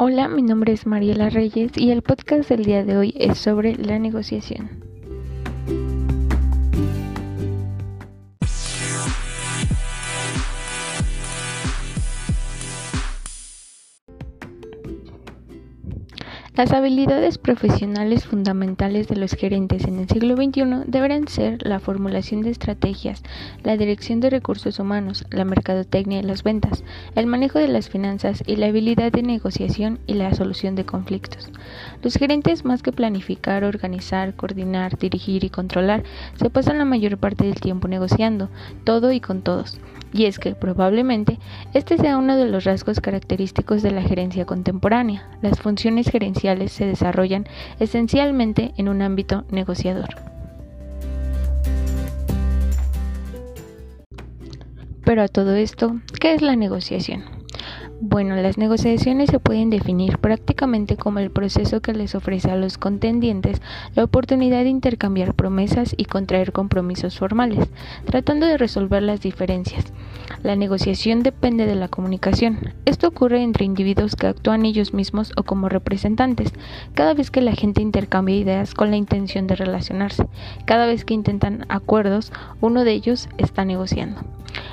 Hola, mi nombre es Mariela Reyes y el podcast del día de hoy es sobre la negociación. Las habilidades profesionales fundamentales de los gerentes en el siglo XXI deberán ser la formulación de estrategias, la dirección de recursos humanos, la mercadotecnia y las ventas, el manejo de las finanzas y la habilidad de negociación y la solución de conflictos. Los gerentes, más que planificar, organizar, coordinar, dirigir y controlar, se pasan la mayor parte del tiempo negociando, todo y con todos. Y es que probablemente este sea uno de los rasgos característicos de la gerencia contemporánea. Las funciones gerenciales se desarrollan esencialmente en un ámbito negociador. Pero a todo esto, ¿qué es la negociación? Bueno, las negociaciones se pueden definir prácticamente como el proceso que les ofrece a los contendientes la oportunidad de intercambiar promesas y contraer compromisos formales, tratando de resolver las diferencias. La negociación depende de la comunicación. Esto ocurre entre individuos que actúan ellos mismos o como representantes, cada vez que la gente intercambia ideas con la intención de relacionarse. Cada vez que intentan acuerdos, uno de ellos está negociando.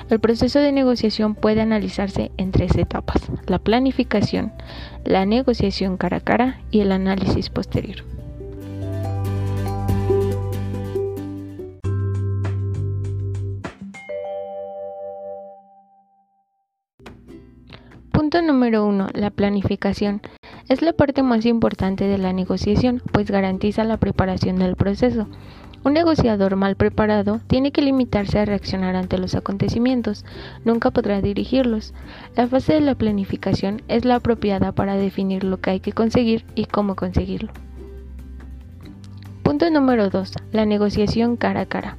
El proceso de negociación puede analizarse en tres etapas, la planificación, la negociación cara a cara y el análisis posterior. Punto número 1. La planificación. Es la parte más importante de la negociación, pues garantiza la preparación del proceso. Un negociador mal preparado tiene que limitarse a reaccionar ante los acontecimientos, nunca podrá dirigirlos. La fase de la planificación es la apropiada para definir lo que hay que conseguir y cómo conseguirlo. Punto número 2. La negociación cara a cara.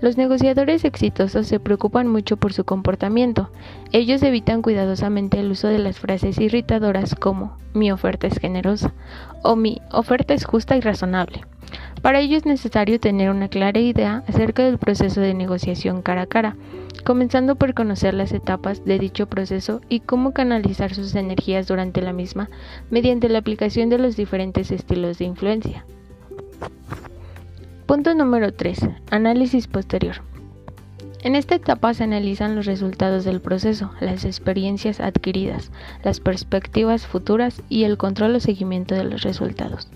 Los negociadores exitosos se preocupan mucho por su comportamiento. Ellos evitan cuidadosamente el uso de las frases irritadoras como mi oferta es generosa o mi oferta es justa y razonable. Para ello es necesario tener una clara idea acerca del proceso de negociación cara a cara, comenzando por conocer las etapas de dicho proceso y cómo canalizar sus energías durante la misma mediante la aplicación de los diferentes estilos de influencia. Punto número 3. Análisis posterior. En esta etapa se analizan los resultados del proceso, las experiencias adquiridas, las perspectivas futuras y el control o seguimiento de los resultados.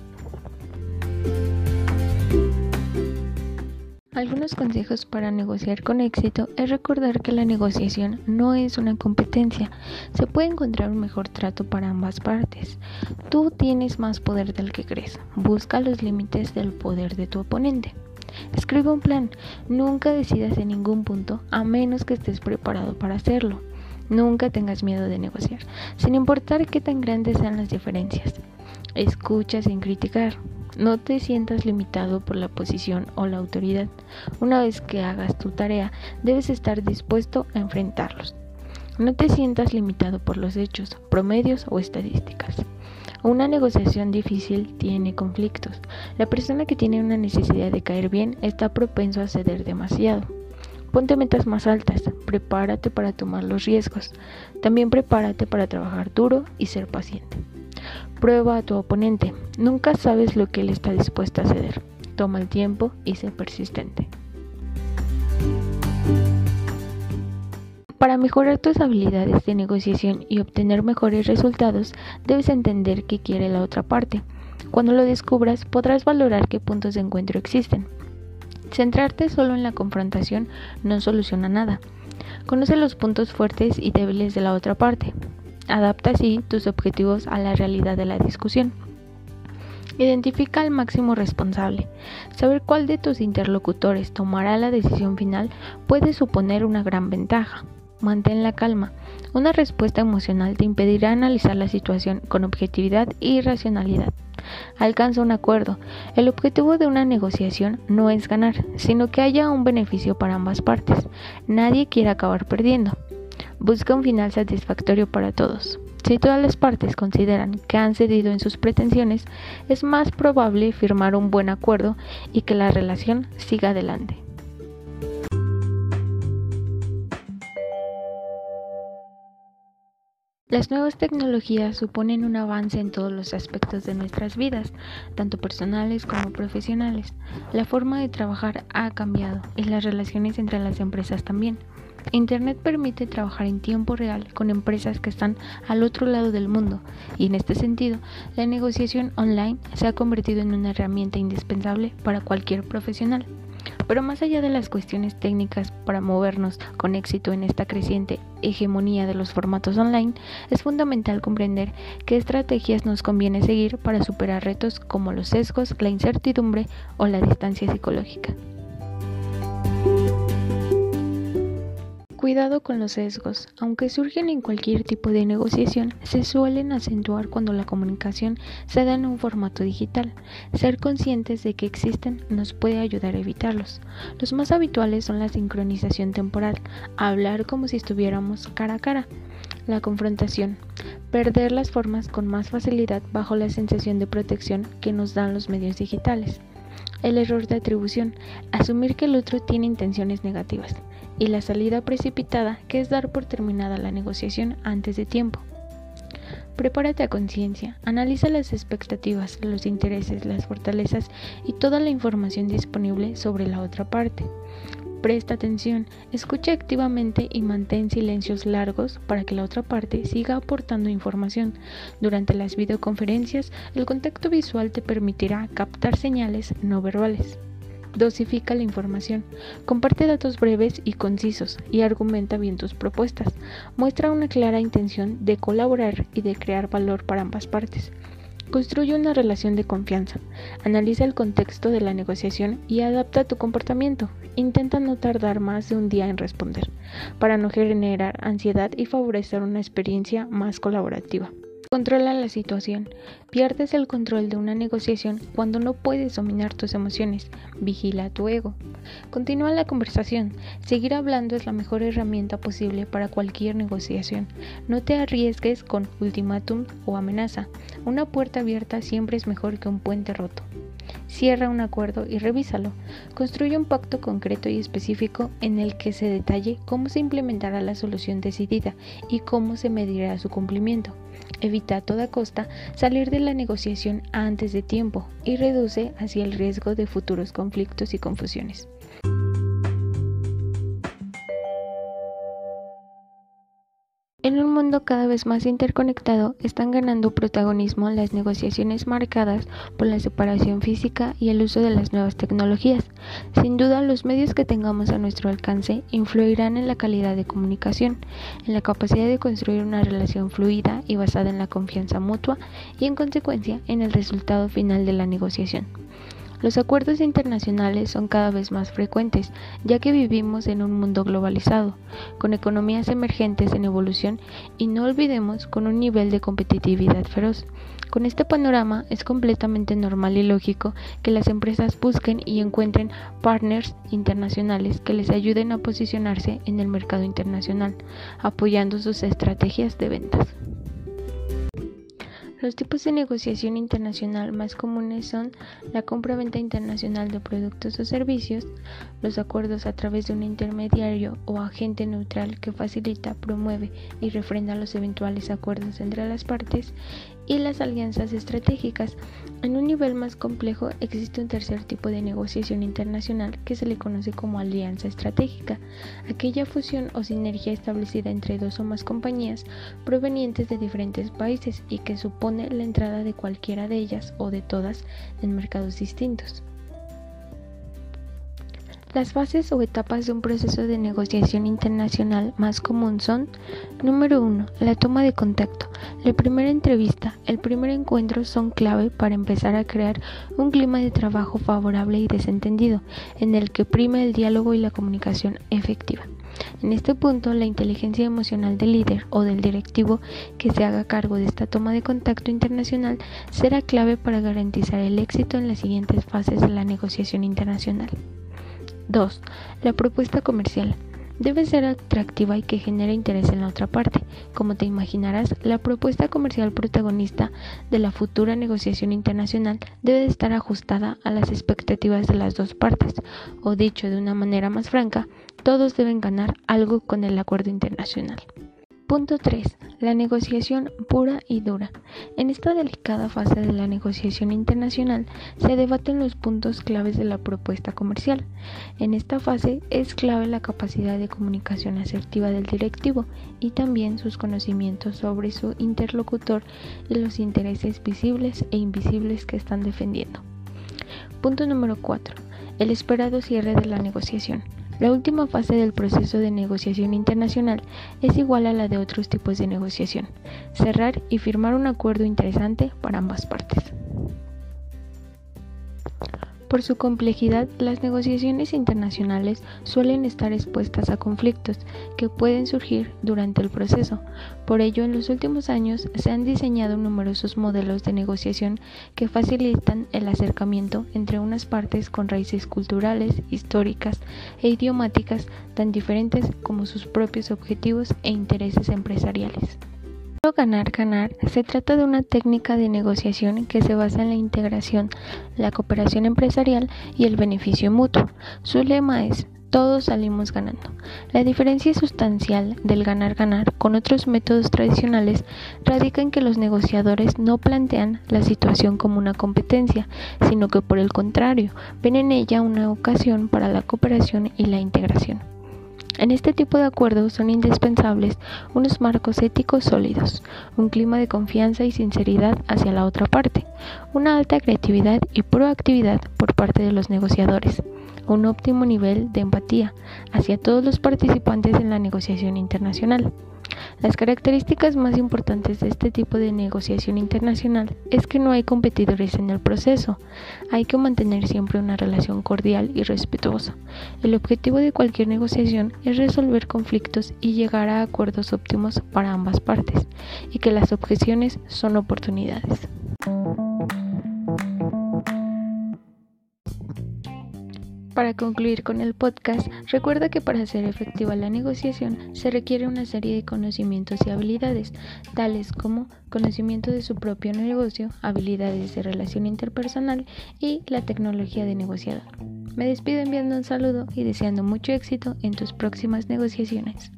Algunos consejos para negociar con éxito es recordar que la negociación no es una competencia. Se puede encontrar un mejor trato para ambas partes. Tú tienes más poder del que crees. Busca los límites del poder de tu oponente. Escribe un plan. Nunca decidas en ningún punto a menos que estés preparado para hacerlo. Nunca tengas miedo de negociar, sin importar qué tan grandes sean las diferencias. Escucha sin criticar. No te sientas limitado por la posición o la autoridad. Una vez que hagas tu tarea, debes estar dispuesto a enfrentarlos. No te sientas limitado por los hechos, promedios o estadísticas. Una negociación difícil tiene conflictos. La persona que tiene una necesidad de caer bien está propenso a ceder demasiado. Ponte metas más altas, prepárate para tomar los riesgos. También prepárate para trabajar duro y ser paciente. Prueba a tu oponente. Nunca sabes lo que él está dispuesto a ceder. Toma el tiempo y sé persistente. Para mejorar tus habilidades de negociación y obtener mejores resultados, debes entender qué quiere la otra parte. Cuando lo descubras, podrás valorar qué puntos de encuentro existen. Centrarte solo en la confrontación no soluciona nada. Conoce los puntos fuertes y débiles de la otra parte. Adapta así tus objetivos a la realidad de la discusión. Identifica al máximo responsable. Saber cuál de tus interlocutores tomará la decisión final puede suponer una gran ventaja. Mantén la calma. Una respuesta emocional te impedirá analizar la situación con objetividad y racionalidad. Alcanza un acuerdo. El objetivo de una negociación no es ganar, sino que haya un beneficio para ambas partes. Nadie quiere acabar perdiendo busca un final satisfactorio para todos. Si todas las partes consideran que han cedido en sus pretensiones, es más probable firmar un buen acuerdo y que la relación siga adelante. Las nuevas tecnologías suponen un avance en todos los aspectos de nuestras vidas, tanto personales como profesionales. La forma de trabajar ha cambiado y las relaciones entre las empresas también. Internet permite trabajar en tiempo real con empresas que están al otro lado del mundo y en este sentido la negociación online se ha convertido en una herramienta indispensable para cualquier profesional. Pero más allá de las cuestiones técnicas para movernos con éxito en esta creciente hegemonía de los formatos online, es fundamental comprender qué estrategias nos conviene seguir para superar retos como los sesgos, la incertidumbre o la distancia psicológica. Cuidado con los sesgos. Aunque surgen en cualquier tipo de negociación, se suelen acentuar cuando la comunicación se da en un formato digital. Ser conscientes de que existen nos puede ayudar a evitarlos. Los más habituales son la sincronización temporal, hablar como si estuviéramos cara a cara, la confrontación, perder las formas con más facilidad bajo la sensación de protección que nos dan los medios digitales. El error de atribución, asumir que el otro tiene intenciones negativas y la salida precipitada, que es dar por terminada la negociación antes de tiempo. Prepárate a conciencia, analiza las expectativas, los intereses, las fortalezas y toda la información disponible sobre la otra parte. Presta atención, escucha activamente y mantén silencios largos para que la otra parte siga aportando información. Durante las videoconferencias, el contacto visual te permitirá captar señales no verbales. Dosifica la información, comparte datos breves y concisos y argumenta bien tus propuestas. Muestra una clara intención de colaborar y de crear valor para ambas partes. Construye una relación de confianza. Analiza el contexto de la negociación y adapta tu comportamiento. Intenta no tardar más de un día en responder, para no generar ansiedad y favorecer una experiencia más colaborativa. Controla la situación. Pierdes el control de una negociación cuando no puedes dominar tus emociones. Vigila tu ego. Continúa la conversación. Seguir hablando es la mejor herramienta posible para cualquier negociación. No te arriesgues con ultimátum o amenaza. Una puerta abierta siempre es mejor que un puente roto. Cierra un acuerdo y revísalo. Construye un pacto concreto y específico en el que se detalle cómo se implementará la solución decidida y cómo se medirá su cumplimiento. Evita a toda costa salir de la negociación antes de tiempo y reduce así el riesgo de futuros conflictos y confusiones. En un mundo cada vez más interconectado, están ganando protagonismo las negociaciones marcadas por la separación física y el uso de las nuevas tecnologías. Sin duda, los medios que tengamos a nuestro alcance influirán en la calidad de comunicación, en la capacidad de construir una relación fluida y basada en la confianza mutua y, en consecuencia, en el resultado final de la negociación. Los acuerdos internacionales son cada vez más frecuentes, ya que vivimos en un mundo globalizado, con economías emergentes en evolución y no olvidemos con un nivel de competitividad feroz. Con este panorama es completamente normal y lógico que las empresas busquen y encuentren partners internacionales que les ayuden a posicionarse en el mercado internacional, apoyando sus estrategias de ventas. Los tipos de negociación internacional más comunes son la compra-venta internacional de productos o servicios, los acuerdos a través de un intermediario o agente neutral que facilita, promueve y refrenda los eventuales acuerdos entre las partes y las alianzas estratégicas. En un nivel más complejo existe un tercer tipo de negociación internacional que se le conoce como alianza estratégica, aquella fusión o sinergia establecida entre dos o más compañías provenientes de diferentes países y que supone la entrada de cualquiera de ellas o de todas en mercados distintos. Las fases o etapas de un proceso de negociación internacional más común son Número 1. La toma de contacto. La primera entrevista, el primer encuentro son clave para empezar a crear un clima de trabajo favorable y desentendido, en el que prime el diálogo y la comunicación efectiva. En este punto, la inteligencia emocional del líder o del directivo que se haga cargo de esta toma de contacto internacional será clave para garantizar el éxito en las siguientes fases de la negociación internacional. 2. La propuesta comercial. Debe ser atractiva y que genere interés en la otra parte. Como te imaginarás, la propuesta comercial protagonista de la futura negociación internacional debe estar ajustada a las expectativas de las dos partes, o dicho de una manera más franca, todos deben ganar algo con el acuerdo internacional. Punto 3. La negociación pura y dura. En esta delicada fase de la negociación internacional se debaten los puntos claves de la propuesta comercial. En esta fase es clave la capacidad de comunicación asertiva del directivo y también sus conocimientos sobre su interlocutor y los intereses visibles e invisibles que están defendiendo. Punto número 4. El esperado cierre de la negociación. La última fase del proceso de negociación internacional es igual a la de otros tipos de negociación, cerrar y firmar un acuerdo interesante para ambas partes. Por su complejidad, las negociaciones internacionales suelen estar expuestas a conflictos que pueden surgir durante el proceso. Por ello, en los últimos años se han diseñado numerosos modelos de negociación que facilitan el acercamiento entre unas partes con raíces culturales, históricas e idiomáticas tan diferentes como sus propios objetivos e intereses empresariales. Ganar-ganar se trata de una técnica de negociación que se basa en la integración, la cooperación empresarial y el beneficio mutuo. Su lema es todos salimos ganando. La diferencia sustancial del ganar-ganar con otros métodos tradicionales radica en que los negociadores no plantean la situación como una competencia, sino que por el contrario, ven en ella una ocasión para la cooperación y la integración. En este tipo de acuerdos son indispensables unos marcos éticos sólidos, un clima de confianza y sinceridad hacia la otra parte, una alta creatividad y proactividad por parte de los negociadores, un óptimo nivel de empatía hacia todos los participantes en la negociación internacional. Las características más importantes de este tipo de negociación internacional es que no hay competidores en el proceso. Hay que mantener siempre una relación cordial y respetuosa. El objetivo de cualquier negociación es resolver conflictos y llegar a acuerdos óptimos para ambas partes, y que las objeciones son oportunidades. Para concluir con el podcast, recuerda que para hacer efectiva la negociación se requiere una serie de conocimientos y habilidades, tales como conocimiento de su propio negocio, habilidades de relación interpersonal y la tecnología de negociador. Me despido enviando un saludo y deseando mucho éxito en tus próximas negociaciones.